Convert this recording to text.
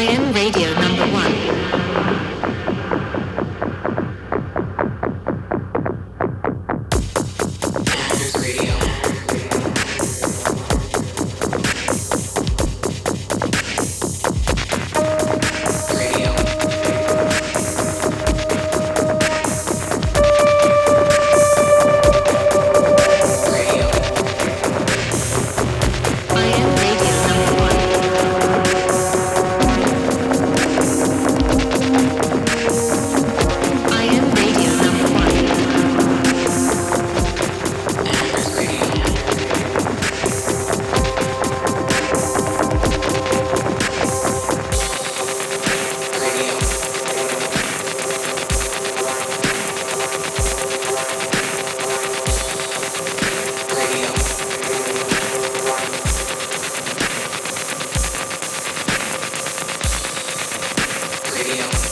IM Radio number one. Radio.